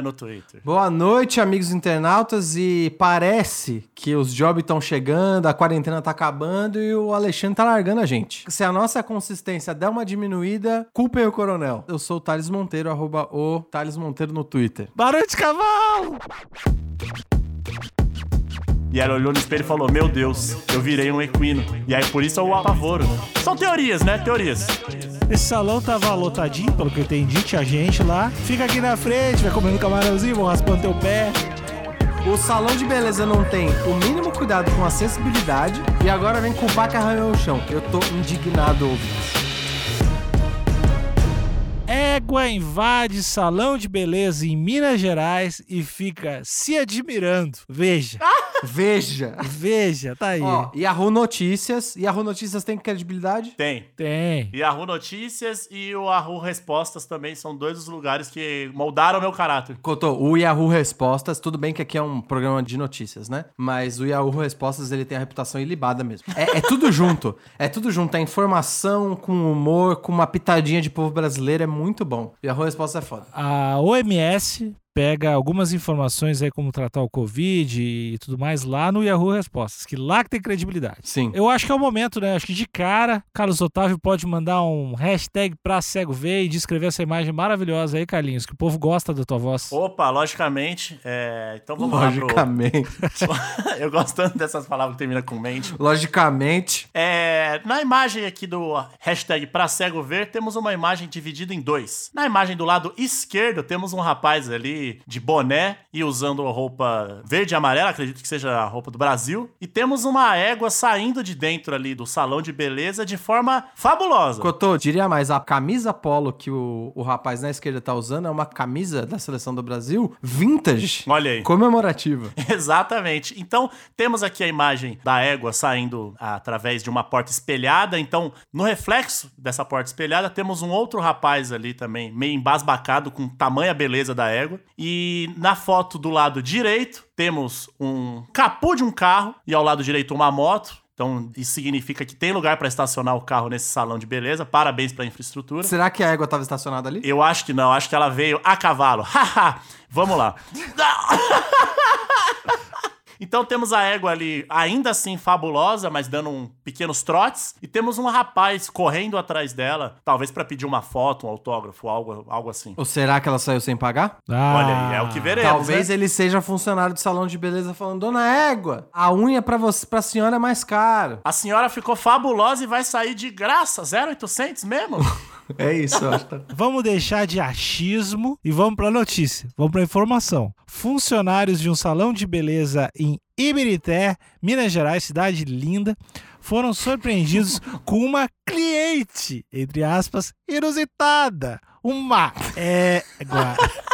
no Twitter. Boa noite, amigos internautas. E parece que os jobs estão chegando, a quarentena tá acabando e o Alexandre tá largando a gente. Se a nossa consistência der uma diminuída, culpem o coronel. Eu sou o Thales Monteiro, arroba o Thales Monteiro no Twitter. Barulho de cavalo! E ela olhou no espelho e falou: Meu Deus, eu virei um equino. E aí por isso eu o apavoro. São teorias, né? Teorias. Esse salão tava lotadinho, pelo que eu entendi, tinha gente lá. Fica aqui na frente, vai comendo camarãozinho, vão raspando teu pé. O salão de beleza não tem o mínimo cuidado com acessibilidade e agora vem culpar que arranhou o chão. Eu tô indignado, ouvintes. Égua invade salão de beleza em Minas Gerais e fica se admirando. Veja. Veja. Veja, tá aí. Ó, Yahoo Notícias. Yahoo Notícias tem credibilidade? Tem. Tem. Yahoo Notícias e o Yahoo Respostas também são dois dos lugares que moldaram meu caráter. Cotô, o Yahoo Respostas, tudo bem que aqui é um programa de notícias, né? Mas o Yahoo Respostas, ele tem a reputação ilibada mesmo. É, é tudo junto. É tudo junto. É informação com humor, com uma pitadinha de povo brasileiro. É muito bom. Yahoo Respostas é foda. A OMS pega algumas informações aí como tratar o Covid e tudo mais lá no Yahoo Respostas, que lá que tem credibilidade. Sim. Eu acho que é o momento, né? Acho que de cara, Carlos Otávio pode mandar um hashtag pra cego ver e descrever essa imagem maravilhosa aí, Carlinhos, que o povo gosta da tua voz. Opa, logicamente. É... Então vamos Logicamente. lá pro... Eu gosto tanto dessas palavras que terminam com mente. Logicamente. É... Na imagem aqui do hashtag pra cego ver, temos uma imagem dividida em dois. Na imagem do lado esquerdo, temos um rapaz ali de boné e usando roupa verde e amarela, acredito que seja a roupa do Brasil. E temos uma égua saindo de dentro ali do salão de beleza de forma fabulosa. Cotô, diria mais, a camisa polo que o, o rapaz na esquerda tá usando é uma camisa da seleção do Brasil vintage. Olha aí. Comemorativa. Exatamente. Então, temos aqui a imagem da égua saindo através de uma porta espelhada. Então, no reflexo dessa porta espelhada, temos um outro rapaz ali também, meio embasbacado com tamanha beleza da égua. E na foto do lado direito, temos um capô de um carro e ao lado direito uma moto. Então, isso significa que tem lugar para estacionar o carro nesse salão de beleza. Parabéns para a infraestrutura. Será que a égua tava estacionada ali? Eu acho que não, acho que ela veio a cavalo. Haha! Vamos lá. Então temos a égua ali, ainda assim fabulosa, mas dando um pequenos trotes. E temos um rapaz correndo atrás dela, talvez para pedir uma foto, um autógrafo, algo, algo assim. Ou será que ela saiu sem pagar? Ah, Olha aí, é o que veremos. Talvez né? ele seja funcionário do salão de beleza falando: Dona Égua, a unha pra, você, pra senhora é mais caro. A senhora ficou fabulosa e vai sair de graça, 0800 mesmo? É isso, acho. tá- Vamos deixar de achismo e vamos pra notícia. Vamos pra informação. Funcionários de um salão de beleza em Ibirité, Minas Gerais, cidade linda, foram surpreendidos com uma cliente, entre aspas, inusitada. Uma égua.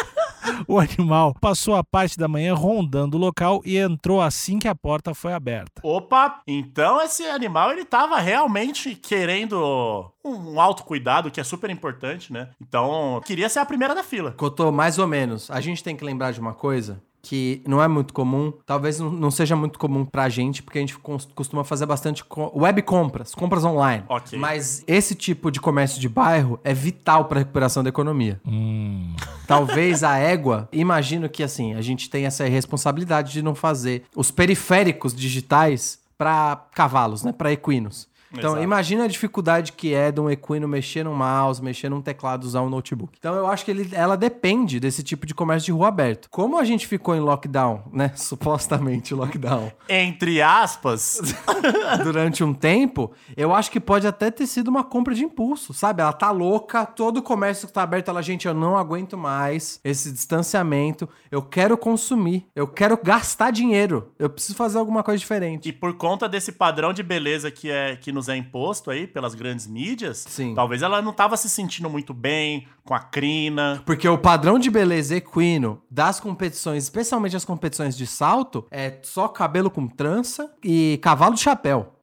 O animal passou a parte da manhã rondando o local e entrou assim que a porta foi aberta. Opa, então esse animal ele tava realmente querendo um autocuidado, que é super importante, né? Então, queria ser a primeira da fila. Cotô, mais ou menos. A gente tem que lembrar de uma coisa que não é muito comum, talvez não- seja muito comum pra gente, porque a gente costuma fazer bastante web compras, compras online. Ok. Mas esse tipo de comércio de bairro é vital pra recuperação da economia. Hum. Talvez a égua, imagino que assim, a gente tem essa irresponsabilidade de não fazer os periféricos digitais pra cavalos, né, Pra equinos. Então, Exato. imagina a dificuldade que é de um equino mexer no mouse, mexer num teclado, usar um notebook. Então, eu acho que ele, ela depende desse tipo de comércio de rua aberto. Como a gente ficou em lockdown, né? Supostamente lockdown, Entre aspas, durante um tempo, eu acho que pode até ter sido uma compra de impulso, sabe? Ela tá louca, todo o comércio que tá aberto, ela, gente, eu não aguento mais esse distanciamento, eu quero consumir, eu quero gastar dinheiro, eu preciso fazer alguma coisa diferente. e por conta desse padrão de beleza que é que nos é imposto aí pelas grandes mídias, Sim. talvez ela não tava se sentindo muito bem com a crina. Porque o padrão de beleza equino das competições, especialmente as competições de salto, é só cabelo com trança e cavalo de chapéu.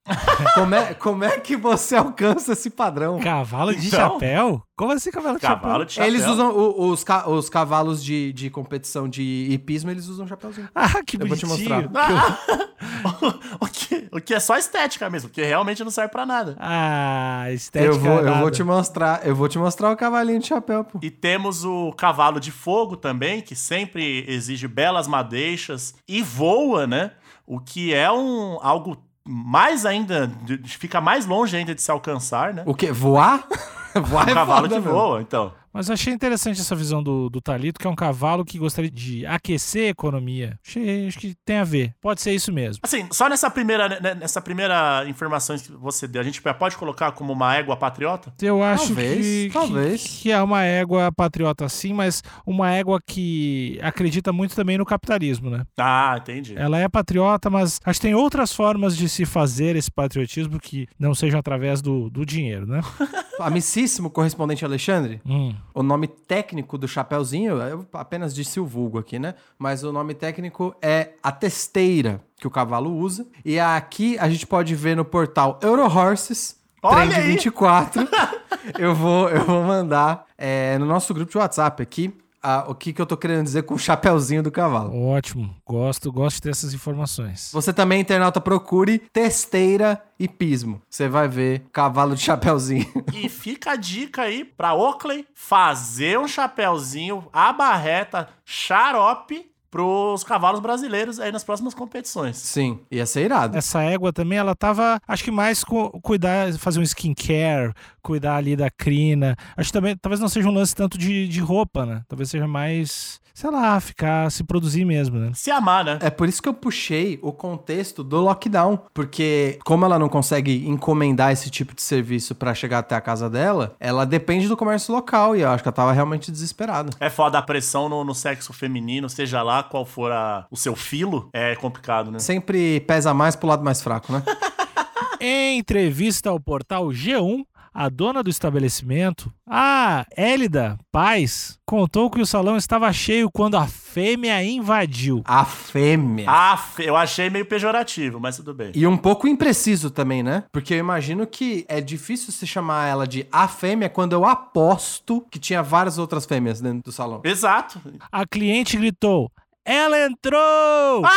Como, é, como é que você alcança esse padrão? Cavalo de Então- chapéu? Como assim cavalo de Cavalo chapéu? de chapéu. Eles usam o- os, ca- os cavalos de, de competição de hipismo, eles usam chapéuzinho. Ah, que Eu vou te mostrar. o, que, o que é só estética mesmo, que realmente não serve pra nada. Ah, estética Eu vou, eu nada. vou te mostrar, eu vou te mostrar o cavalinho de chapéu, pô. E temos o cavalo de fogo também, que sempre exige belas madeixas e voa, né? O que é um algo mais ainda, fica mais longe ainda de se alcançar, né? O quê? Voar? Voar O é cavalo foda que mesmo. voa, então. Mas eu achei interessante essa visão do, do Talito, que é um cavalo que gostaria de aquecer a economia. Achei, acho que tem a ver. Pode ser isso mesmo. Assim, só nessa primeira, né, nessa primeira informação que você deu, a gente pode colocar como uma égua patriota? Eu acho Talvez, que, talvez. que, que é uma égua patriota sim, mas uma égua que acredita muito também no capitalismo, né? Ah, entendi. Ela é patriota, mas acho que tem outras formas de se fazer esse patriotismo que não sejam através do, do dinheiro, né? Amicíssimo correspondente Alexandre, Hum. o nome técnico do chapéuzinho, eu apenas disse o vulgo aqui, né? Mas o nome técnico é a testeira que o cavalo usa. E aqui a gente pode ver no portal Eurohorses, Olha Trend aí! 24. eu, vou, eu vou mandar é, no nosso grupo de WhatsApp aqui a- o que, que eu tô querendo dizer com o chapéuzinho do cavalo. Ótimo. Gosto, gosto de ter essas informações. Você também, internauta, procure testeira e pismo. Você vai ver cavalo de chapéuzinho. E fica a dica aí pra Oakley fazer um chapéuzinho, a barreta, xarope pros cavalos brasileiros aí nas próximas competições. Sim, ia ser irado. Essa égua também, ela tava, acho que mais com cuidar, fazer um skincare, cuidar ali da crina. Acho que também, talvez não seja um lance tanto de, de roupa, né? Talvez seja mais, sei lá, ficar, se produzir mesmo, né? Se amar, né? É por isso que eu puxei o contexto do lockdown, porque como ela não consegue encomendar esse tipo de serviço pra chegar até a casa dela, ela depende do comércio local e eu acho que ela tava realmente desesperada. É foda a pressão no, no sexo feminino, seja lá qual for a- o seu filo, é complicado, né? Sempre pesa mais pro lado mais fraco, né? Em entrevista ao portal G1, a dona do estabelecimento, a Hélida Paz, contou que o salão estava cheio quando a fêmea invadiu. A fêmea. Ah, fe- eu achei meio pejorativo, mas tudo bem. E um pouco impreciso também, né? Porque eu imagino que é difícil se chamar ela de a fêmea quando eu aposto que tinha várias outras fêmeas dentro do salão. Exato. A cliente gritou: Ela entrou!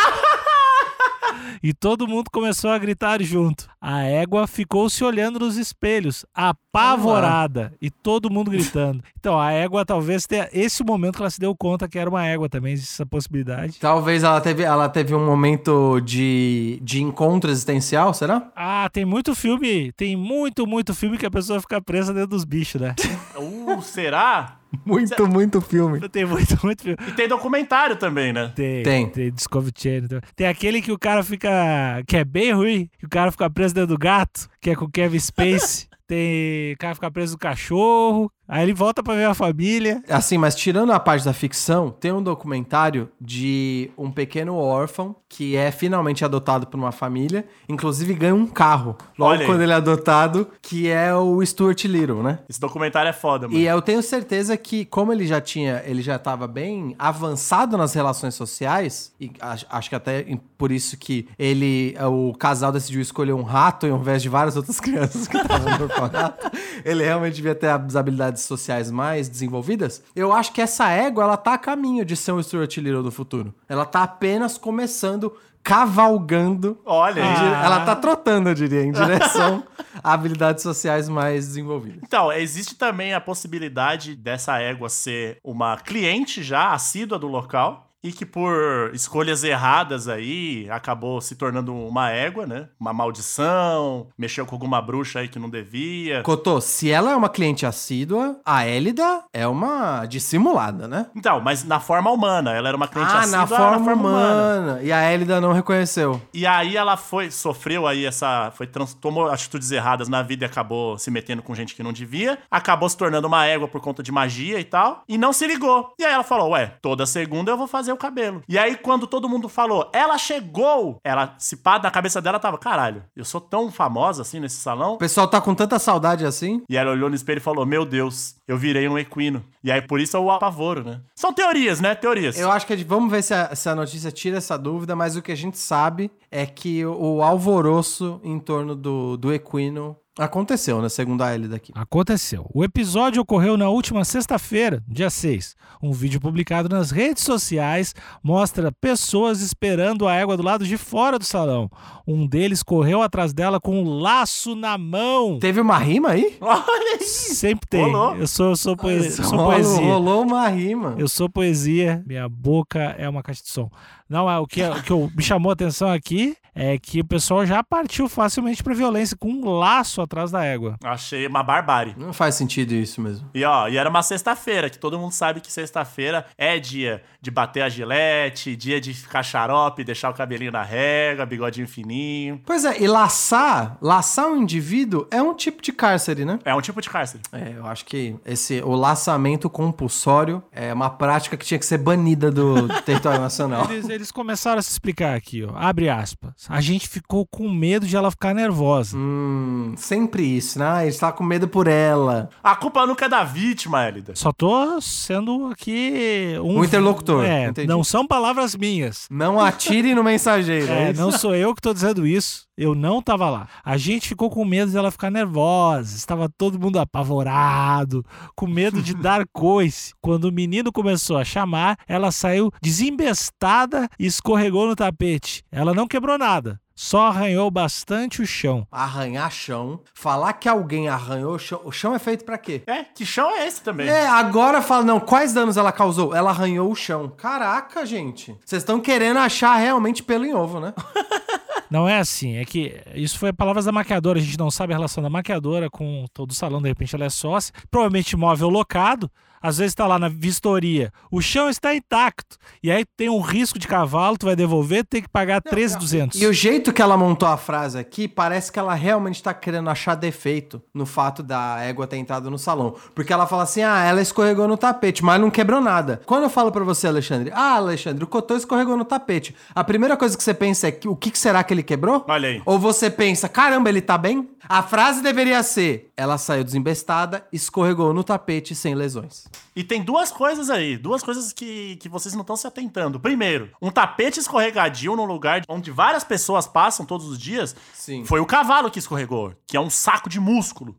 E todo mundo começou a gritar junto. A égua ficou se olhando nos espelhos, apavorada, e todo mundo gritando. Então, a égua talvez tenha esse momento que ela se deu conta que era uma égua também, existe essa possibilidade. Talvez ela teve, ela teve um momento de, de encontro existencial, será? Ah, tem muito filme, tem muito, muito filme que a pessoa fica presa dentro dos bichos, né? Uh, será? Muito, muito filme. Tem muito, muito filme. E tem documentário também, né? Tem, Tem. tem. Discovery Channel. Tem, tem aquele que o cara fica. que é bem ruim, que o cara fica preso dentro do gato, que é com o Kevin Space. tem. O cara fica preso no cachorro. Aí ele volta pra ver a família. Assim, mas tirando a parte da ficção, tem um documentário de um pequeno órfão que é finalmente adotado por uma família, inclusive ganha um carro logo Olha aí. quando ele é adotado, que é o Stuart Little, né? Esse documentário é foda, mano. E eu tenho certeza que, como ele já tinha, ele já estava bem avançado nas relações sociais, e acho, acho que até em- por isso que ele, o casal decidiu escolher um rato ao invés de várias outras crianças que estavam no orfanato, ele realmente devia ter as habilidades sociais mais desenvolvidas. Eu acho que essa égua, ela tá a caminho de ser um Stuart Little do futuro. Ela tá apenas começando, cavalgando Olha Ah. Ela tá trotando, eu diria, em direção a habilidades sociais mais desenvolvidas. Então, existe também a possibilidade dessa égua ser uma cliente já assídua do local e que por escolhas erradas aí acabou se tornando uma égua, né? Uma maldição, mexeu com alguma bruxa aí que não devia. Cotô, se ela é uma cliente assídua, a Élida é uma dissimulada, né? Então, mas na forma humana, ela era uma cliente Ah, assídua na forma, humana. E a Élida não reconheceu. E aí ela foi, sofreu aí essa, foi trans, tomou atitudes erradas na vida e acabou se metendo com gente que não devia, acabou se tornando uma égua por conta de magia e tal, e não se ligou. E aí ela falou, ué, toda segunda eu vou fazer fazer o cabelo. E aí, quando todo mundo falou, ela chegou, ela, se pá, na cabeça dela tava, caralho, eu sou tão famosa assim nesse salão. O pessoal tá com tanta saudade assim. E ela olhou no espelho e falou, meu Deus, eu virei um equino. E aí, por isso é o apavoro, né? São teorias, né? Teorias. Eu acho que a gente- vamos ver se a, se a notícia tira essa dúvida, mas o que a gente sabe é que o, o alvoroço em torno do, do equino aconteceu, né? Segundo a Ellie daqui. Aconteceu. O episódio ocorreu na última sexta-feira, dia 6. Um vídeo publicado nas redes sociais mostra pessoas esperando a égua do lado de fora do salão. Um deles correu atrás dela com um laço na mão. Teve uma rima aí? Olha aí. Sempre tem. Rolou. Eu sou, eu sou, poe- sou Rolou- poesia. Rolou uma rima. Eu sou poesia, minha boca é uma caixa de som. Não, é, o que, o que eu- me chamou a atenção aqui é que o pessoal já partiu facilmente pra violência com um laço atrás da égua. Achei uma barbárie. Não faz sentido isso mesmo. E ó, e era uma sexta-feira, que todo mundo sabe que sexta-feira é dia de bater a gilete, dia de ficar xarope, deixar o cabelinho na régua, bigodinho fininho. Pois é, e laçar, laçar um indivíduo é um tipo de cárcere, né? É um tipo de cárcere. É, eu acho que esse, o laçamento compulsório é uma prática que tinha que ser banida do território nacional. Eles, eles começaram a se explicar aqui, ó. Abre aspas. A gente ficou com medo de ela ficar nervosa. Hum, sempre isso, né? Ah, Ele está com medo por ela. A culpa nunca é da vítima, Elida. Só tô sendo aqui um. Um interlocutor, É, entendi. não são palavras minhas. Não atire no mensageiro. É, é não sou eu que tô dizendo isso. Eu não tava lá. A gente ficou com medo de ela ficar nervosa. Estava todo mundo apavorado, com medo de dar coice. Quando o menino começou a chamar, ela saiu desembestada e escorregou no tapete. Ela não quebrou nada, só arranhou bastante o chão. Arranhar chão. Falar que alguém arranhou o chão. O chão é feito pra quê? É, que chão é esse também? É, agora fala, não, quais danos ela causou? Ela arranhou o chão. Caraca, gente. Vocês estão querendo achar realmente pelo em ovo, né? Não é assim, é que isso foi palavras da maquiadora, a gente não sabe a relação da maquiadora com todo o salão, de repente ela é sócia, provavelmente imóvel locado, às vezes tá lá na vistoria, o chão está intacto, e aí tem um risco de cavalo, tu vai devolver, tem que pagar 13,200. E o jeito que ela montou a frase aqui, parece que ela realmente tá querendo achar defeito no fato da égua ter entrado no salão. Porque ela fala assim, ah, ela escorregou no tapete, mas não quebrou nada. Quando eu falo pra você, Alexandre, ah, Alexandre, o Cotô escorregou no tapete. A primeira coisa que você pensa é, que- o que que será que ele quebrou? Olha aí. Ou você pensa, caramba, ele tá bem? A frase deveria ser, ela saiu desembestada, escorregou no tapete sem lesões. E tem duas coisas aí, duas coisas que, que vocês não estão se atentando. Primeiro, um tapete escorregadio num lugar onde várias pessoas passam todos os dias. Sim. Foi o cavalo que escorregou, que é um saco de músculo.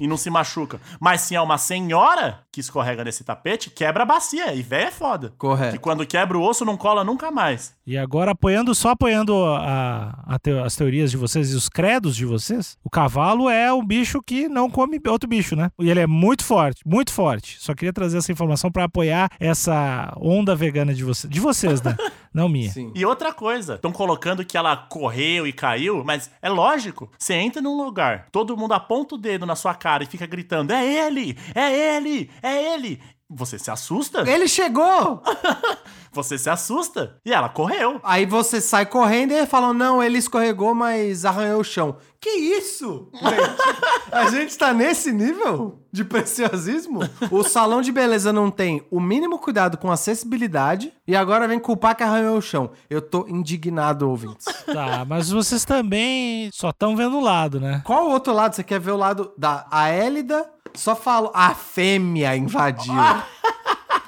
E não se machuca. Mas se é uma senhora que escorrega nesse tapete, quebra a bacia. E véia é foda. Correto. Que quando quebra o osso não cola nunca mais. E agora, apoiando, só apoiando a- a teo- as teorias de vocês e os credos de vocês, o cavalo é um bicho que não come outro bicho, né? E ele é muito forte, muito forte. Só queria trazer essa informação pra apoiar essa onda vegana de, você, de vocês, né? Não minha. Sim. E outra coisa, estão colocando que ela correu e caiu, mas é lógico. Você entra num lugar, todo mundo aponta o dedo na sua cara e fica gritando: é ele, é ele, é ele. Você se assusta? Ele chegou! Você se assusta. E ela correu. Aí você sai correndo e falam, não, ele escorregou, mas arranhou o chão. Que isso? Gente, a gente tá nesse nível de preciosismo? O salão de beleza não tem o mínimo cuidado com acessibilidade e agora vem culpar que arranhou o chão. Eu tô indignado, ouvintes. Tá, mas vocês também só estão vendo o lado, né? Qual o outro lado? Você quer ver o lado da Aélida? Só falo, a fêmea invadiu.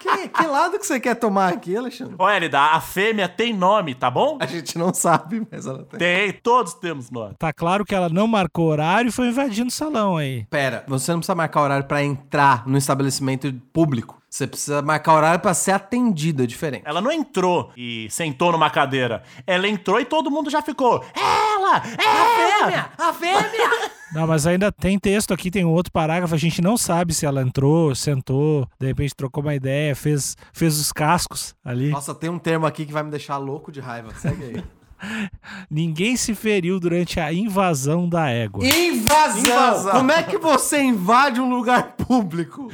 que, que lado que você quer tomar aqui, Alexandre? Ô, Elida, a fêmea tem nome, tá bom? A gente não sabe, mas ela tem. Tem, todos temos nome. Tá claro que ela não marcou horário e foi invadindo o salão aí. Pera, você não precisa marcar horário pra entrar no estabelecimento público. Você precisa marcar horário pra ser atendido, é diferente. Ela não entrou e sentou numa cadeira. Ela entrou e todo mundo já ficou. Ela! É ela! A fêmea! Não, mas ainda tem texto aqui, tem um outro parágrafo. A gente não sabe se ela entrou, sentou, de repente trocou uma ideia, fez, fez os cascos ali. Nossa, tem um termo aqui que vai me deixar louco de raiva. Segue aí. Ninguém se feriu durante a invasão da égua. Invasão! Invasão. Como é que você invade um lugar público?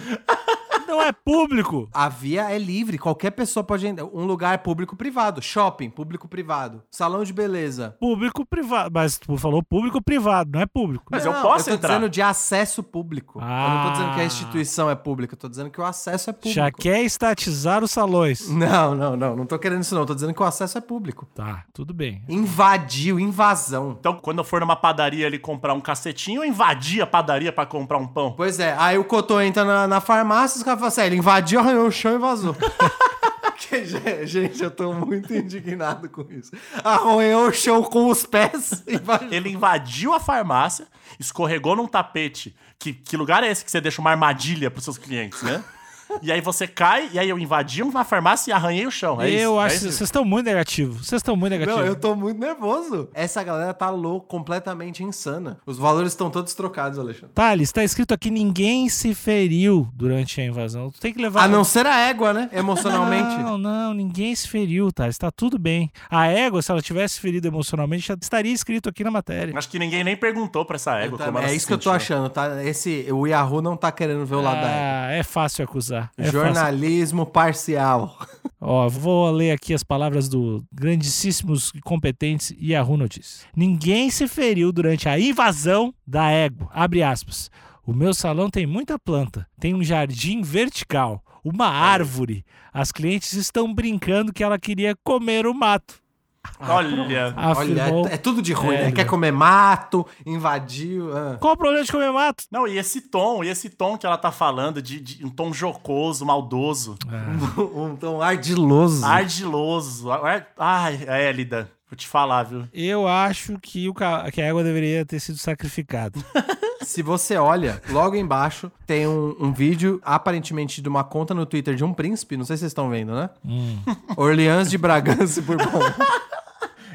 Não é público. A via é livre, qualquer pessoa pode entrar. Um lugar público-privado, shopping, público-privado, salão de beleza. Público privado. Mas tu falou público privado, não é público. Mas eu Não, posso eu tô entrar. dizendo de acesso público. eu não tô dizendo que a Ah. instituição é pública, eu tô dizendo que o acesso é público. Já quer estatizar os salões. Não, não, não, não tô querendo isso não, tô dizendo que o acesso é público. Tá, tudo bem. Invadiu, invasão. Então, quando eu for numa padaria ali comprar um cacetinho, eu invadi a padaria pra comprar um pão. Pois é, aí o Cotô entra na, na farmácia e os caras falam assim, "Ah, ele invadiu, arranhou o chão e vazou. Gente, eu tô muito indignado com isso. Arranhou o chão com os pés e invadiu. Ele invadiu a farmácia, escorregou num tapete. Que, que lugar é esse que você deixa uma armadilha pros seus clientes, né? E aí você cai, e aí eu invadi uma farmácia e arranhei o chão. É eu isso, é acho que isso? vocês estão muito negativos. Vocês estão muito negativos. Não, eu tô muito nervoso. Essa galera tá louco, completamente insana. Os valores estão todos trocados, Alexandre. Thales, tá escrito aqui: ninguém se feriu durante a invasão. Tu tem que levar. A não ser a égua, né? Emocionalmente. Não, não, ninguém se feriu, Thales. Tá tudo bem. A égua, se ela tivesse ferido emocionalmente, já estaria escrito aqui na matéria. Acho que ninguém nem perguntou pra essa égua como ela é se isso que eu tô achando, tá? Esse, o Yahoo não tá querendo ver o lado da égua. Ah, é fácil acusar. É fácil. Jornalismo parcial. Ó, vou ler aqui as palavras do grandíssimos e competentes Yahoo Notícias. Ninguém se feriu durante a invasão da égua. Abre aspas. O meu salão tem muita planta, tem um jardim vertical, uma árvore. As clientes estão brincando que ela queria comer o mato. Olha, Afirmou. Olha, é, é tudo de ruim, né? Égua. Quer comer mato, invadiu. ah. Qual o problema de comer mato? não, e esse tom, e esse tom que ela tá falando, de, de um tom jocoso, maldoso, um tom ardiloso. ardiloso. ar- Ai, Élida, vou te falar, viu? Eu acho que, o, que a égua deveria ter sido sacrificada. Se você olha, logo embaixo tem um, um vídeo, aparentemente de uma conta no Twitter de um príncipe, não sei se vocês estão vendo, né? Orleans de Bragança e Bourbon.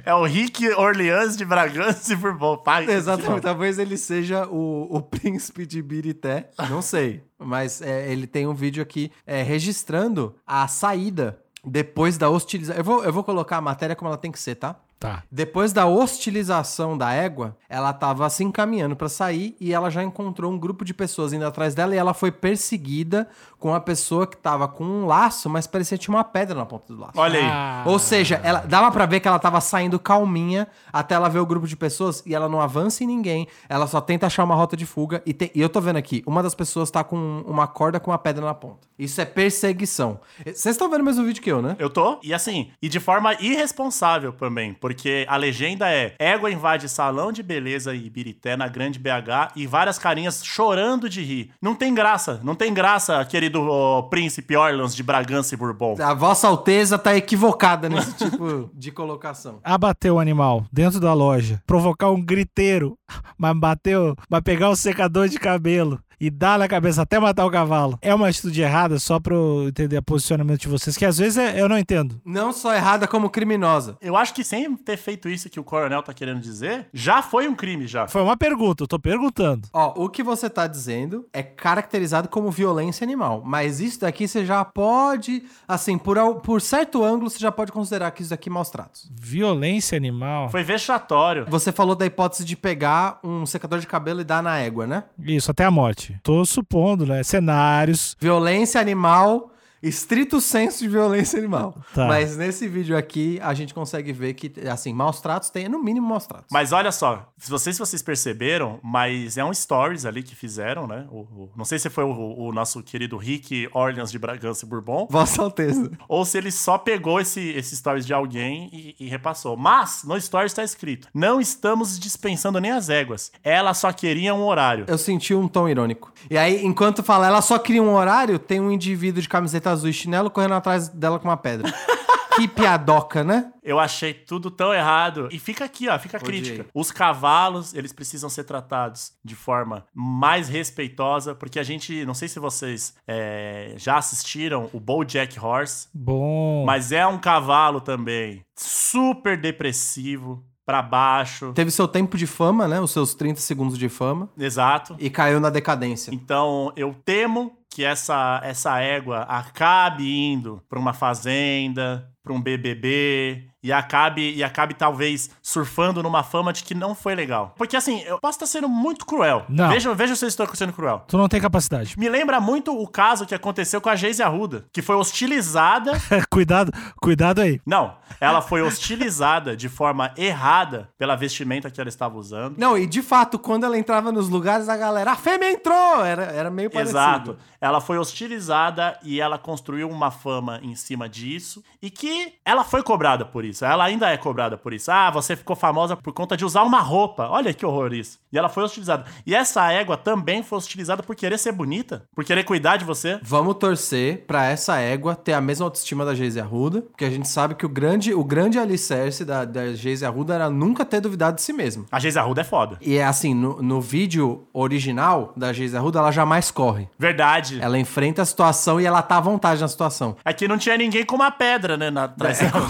É o Rick Orleans de Bragança e Bourbon. Pai, Exatamente, talvez ele seja o, o príncipe de Birité, não sei. Mas é, ele tem um vídeo aqui é, registrando a saída depois da hostilização. Eu vou, eu vou colocar a matéria como ela tem que ser, tá? Tá. Depois da hostilização da égua, ela tava se encaminhando pra sair e ela já encontrou um grupo de pessoas indo atrás dela e ela foi perseguida com uma pessoa que tava com um laço, mas parecia que tinha uma pedra na ponta do laço. Olha aí. Ah, Ou seja, ela dava pra ver que ela tava saindo calminha até ela ver o grupo de pessoas e ela não avança em ninguém, ela só tenta achar uma rota de fuga e, tem- e eu tô vendo aqui, uma das pessoas tá com uma corda com uma pedra na ponta. Isso é perseguição. Vocês estão vendo o mesmo vídeo que eu, né? Eu tô. E assim, e de forma irresponsável também, porque a legenda é: égua invade salão de beleza e Ibirité na Grande BH e várias carinhas chorando de rir. Não tem graça, não tem graça, querido ó, príncipe Orleans de Bragança e Bourbon. A Vossa Alteza tá equivocada nesse tipo de colocação. abater o animal dentro da loja, provocar um griteiro, mas bateu, mas pegar o secador de cabelo e dar na cabeça até matar o cavalo. É uma atitude errada só pra eu entender o posicionamento de vocês, que às vezes é- eu não entendo. Não só errada como criminosa. Eu acho que sem ter feito isso que o coronel tá querendo dizer, já foi um crime já. Foi uma pergunta, eu tô perguntando. Ó, o que você tá dizendo é caracterizado como violência animal, mas isso daqui você já pode, assim, por, por certo ângulo, você já pode considerar que isso daqui é maus tratos. Violência animal. Foi vexatório. Você falou da hipótese de pegar um secador de cabelo e dar na égua, né? Isso, até a morte. Tô supondo, né? Cenários. Violência animal, estrito senso de violência animal. Tá. Mas nesse vídeo aqui, a gente consegue ver que, assim, maus tratos tem, no mínimo, maus tratos. Mas olha só, se vocês, se vocês perceberam, mas é um stories ali que fizeram, né? O- o- não sei se foi o, o nosso querido Rick Orleans de Bragança e Bourbon, Vossa Alteza. ou se ele só pegou esse, esse stories de alguém e, e repassou. Mas no stories está escrito: não estamos dispensando nem as éguas. Ela só queria um horário. Eu senti um tom irônico. E aí, enquanto fala, ela só cria um horário, tem um indivíduo de camiseta azul e chinelo correndo atrás dela com uma pedra. que piadoca, né? Eu achei tudo tão errado. E fica aqui, ó, fica a crítica. Os cavalos, eles precisam ser tratados de forma mais respeitosa, porque a gente, não sei se vocês é, já assistiram o BoJack Horse, Bom. mas é um cavalo também super depressivo, pra baixo. Teve seu tempo de fama, né? Os seus 30 segundos de fama. Exato. E caiu na decadência. Então, eu temo que essa, essa égua acabe indo pra uma fazenda, pra um BBB, e acabe, e acabe talvez surfando numa fama de que não foi legal. Porque assim, eu posso estar sendo muito cruel. Não. Veja, veja se eu estou sendo cruel. Tu não tem capacidade. Me lembra muito o caso que aconteceu com a Geise Arruda, que foi hostilizada. cuidado, cuidado aí. Não, ela foi hostilizada de forma errada pela vestimenta que ela estava usando. Não, e de fato, quando ela entrava nos lugares, a galera, a fêmea entrou! Era, era meio parecido. Exato. Ela foi hostilizada e ela construiu uma fama em cima disso. E que ela foi cobrada por isso. Ela ainda é cobrada por isso. Ah, você ficou famosa por conta de usar uma roupa. Olha que horror isso. E ela foi hostilizada. E essa égua também foi hostilizada por querer ser bonita, por querer cuidar de você. Vamos torcer pra essa égua ter a mesma autoestima da Geise Arruda, porque a gente sabe que o grande, o grande alicerce da, da Geise Arruda era nunca ter duvidado de si mesmo. A Geise Arruda é foda. E é assim, no, no vídeo original da Geise Arruda, ela jamais corre. Verdade. Ela enfrenta a situação e ela tá à vontade na situação. Aqui não tinha ninguém com uma pedra, né? Na, atrás dela.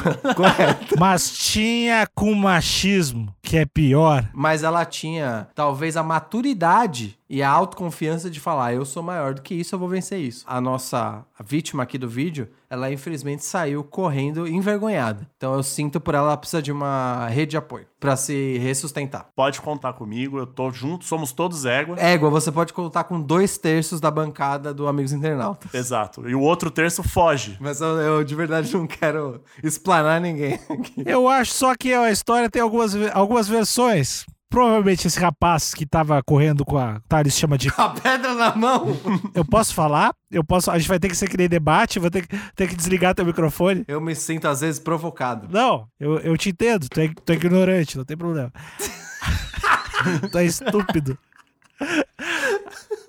Mas tinha com machismo, que é pior. Mas ela tinha, talvez, a maturidade e a autoconfiança de falar: eu sou maior do que isso, eu vou vencer isso. A nossa a vítima aqui do vídeo, ela infelizmente saiu correndo envergonhada. Então eu sinto por ela, ela precisa de uma rede de apoio pra se ressustentar. Pode contar comigo, eu tô junto, somos todos égua. Égua, você pode contar com dois terços da bancada do Amigos Internautas. Exato. E o outro terço foge. Mas eu, eu de verdade não quero explanar ninguém aqui. Eu acho só que a história tem algumas, algumas versões. Provavelmente esse rapaz que tava correndo com a. Ele se chama de. A pedra na mão. Eu posso falar? Eu posso. A gente vai ter que ser que nem debate, vou ter que, ter que desligar teu microfone. Eu me sinto às vezes provocado. Não, eu, eu te entendo, tu é, tu é ignorante, não tem problema. tu é estúpido.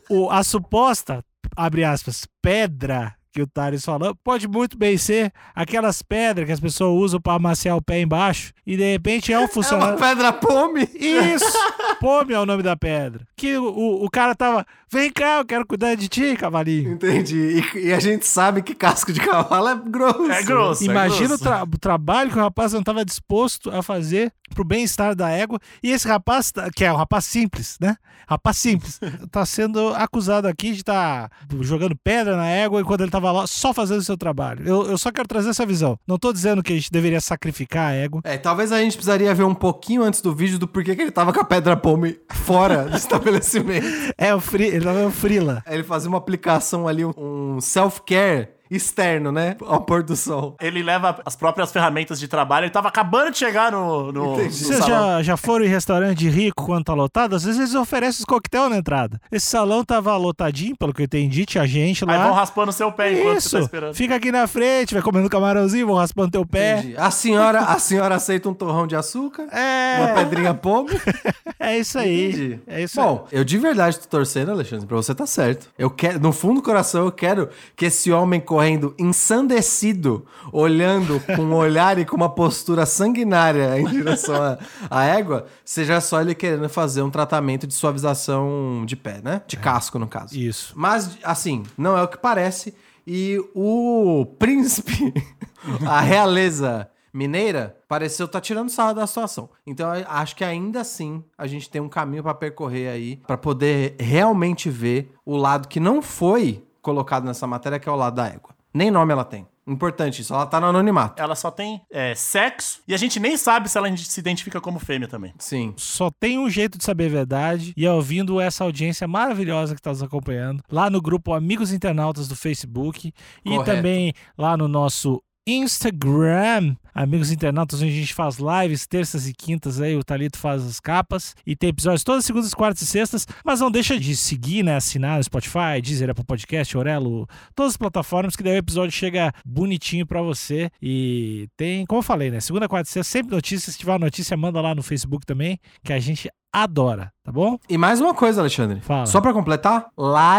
O, a suposta, abre aspas, pedra que o Thales falou, pode muito bem ser aquelas pedras que as pessoas usam pra amaciar o pé embaixo e de repente é um É uma funcionário. pedra pome. Isso! Pome é o nome da pedra. Que o, o, o cara tava, vem cá, eu quero cuidar de ti, cavalinho. Entendi. E, e a gente sabe que casco de cavalo é grosso. É grosso. Imagina o, grosso. tra- o trabalho que o rapaz não estava disposto a fazer pro bem-estar da égua. E esse rapaz, tá- que é um rapaz simples, né? Rapaz simples, tá sendo acusado aqui de estar jogando pedra na égua enquanto ele tava lá só fazendo o seu trabalho. Eu, eu só quero trazer essa visão. Não tô dizendo que a gente deveria sacrificar a égua. É, talvez a gente precisaria ver um pouquinho antes do vídeo do porquê que ele tava com a pedra pome fora do estabelecimento. É o fri, ele tava no frila. Ele fazia uma aplicação ali, um self-care externo, né? Ao pôr do sol. Ele leva as próprias ferramentas de trabalho. Ele tava acabando de chegar no, no, no Entendi. Vocês já, já foram em restaurante rico quando tá lotado? Às vezes eles oferecem os coquetel na entrada. Esse salão tava lotadinho, pelo que eu entendi, tinha gente Aí lá. vão raspando seu pé enquanto você Isso, tá esperando. fica aqui na frente, vai comendo camarãozinho, vão raspando teu pé. Entendi. A senhora, a senhora aceita um torrão de açúcar? Uma É, pedrinha pome? é isso aí. Entendi. É isso Bom, eu de verdade tô torcendo, Alexandre, pra você tá certo. Eu quero, no fundo do coração, eu quero que esse homem correndo ensandecido, olhando com um olhar e com uma postura sanguinária em direção à, à égua, seja só ele querendo fazer um tratamento de suavização de pé, né? De casco, no caso. Isso. Mas, assim, não é o que parece. E o príncipe, a realeza mineira, pareceu estar tirando sarro da situação. Então, acho que ainda assim a gente tem um caminho para percorrer aí, para poder realmente ver o lado que não foi colocado nessa matéria, que é o lado da égua. Nem nome ela tem. Importante isso, ela tá no anonimato. Ela só tem é, sexo e a gente nem sabe se ela se identifica como fêmea também. Sim. Só tem um jeito de saber a verdade e é ouvindo essa audiência maravilhosa que está nos acompanhando lá no grupo Amigos Internautas do Facebook e Correto. também lá no nosso Instagram, Amigos Internautas, onde a gente faz lives terças e quintas aí, o Talito faz as capas e tem episódios todas segundas, quartas e sextas, mas não deixa de seguir, né, assinar no Spotify, Deezer, Apple Podcast, Orelo, todas as plataformas que daí o episódio chega bonitinho pra você e tem, como eu falei, né, segunda, quarta e sexta, sempre notícias, se tiver uma notícia, manda lá no Facebook também, que a gente adora, tá bom? E mais uma coisa, Alexandre. Fala. Só para completar,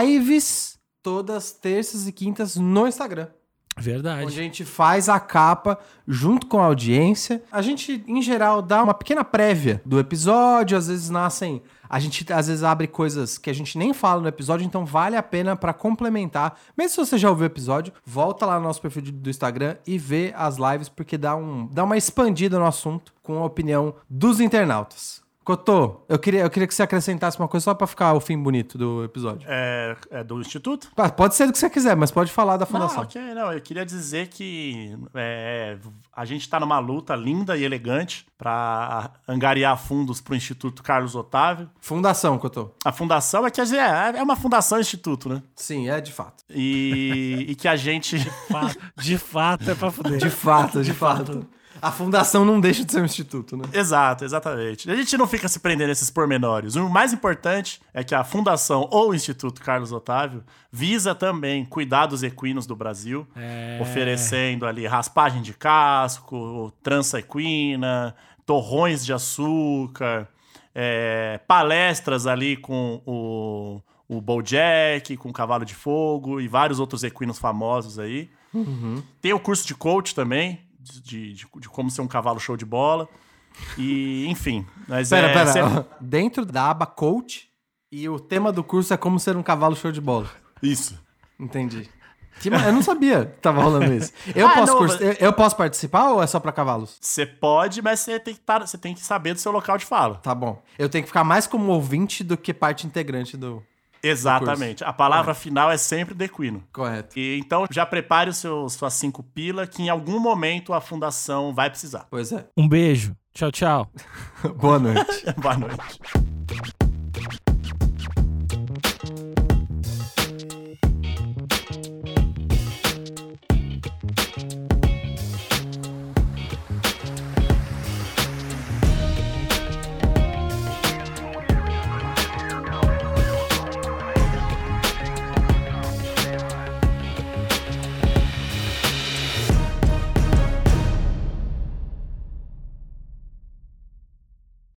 lives todas terças e quintas no Instagram. Verdade. Onde a gente faz a capa junto com a audiência. A gente, em geral, dá uma pequena prévia do episódio. Às vezes nascem. A gente às vezes abre coisas que a gente nem fala no episódio, então vale a pena pra complementar. Mesmo se você já ouviu o episódio, volta lá no nosso perfil do Instagram e vê as lives, porque dá, um, dá uma expandida no assunto com a opinião dos internautas. Cotô, eu queria, eu queria que você acrescentasse uma coisa só pra ficar o fim bonito do episódio. É, é do Instituto? Ah, Pode ser do que você quiser, mas pode falar da Não, fundação. ok, não, eu queria dizer que é, a gente está numa luta linda e elegante para angariar fundos para o Instituto Carlos Otávio. Fundação, Cotô. A fundação é que é, é uma fundação instituto, né? Sim, é de fato. E, e que a gente. Fa- De fato é pra fuder. De fato, de fato. A fundação não deixa de ser um instituto, né? Exato, exatamente. A gente não fica se prendendo nesses pormenores. O mais importante é que a Fundação ou o Instituto Carlos Otávio visa também cuidar dos equinos do Brasil, É. oferecendo ali raspagem de casco, trança equina, torrões de açúcar, é, palestras ali com o, o Bojack, com o Cavalo de Fogo e vários outros equinos famosos aí. Tem o curso de coach também, de, de, de- como ser um cavalo show de bola. E, enfim. Mas Pera, é, pera. sempre-. Dentro da aba coach e o tema do curso é como ser um cavalo show de bola. Isso. Entendi. Eu não sabia que tava rolando isso. Eu, Ah, posso não, curso- eu, eu posso participar ou é só pra cavalos? Você pode, mas você tem, que tar- você tem que saber do seu local de fala. Tá bom. Eu tenho que ficar mais como ouvinte do que parte integrante do. Exatamente. A palavra final é sempre do equino. Correto. E, então, já prepare os seus, suas cinco pila, que em algum momento a fundação vai precisar. Pois é. Um beijo. Tchau, tchau. Boa noite. Boa noite.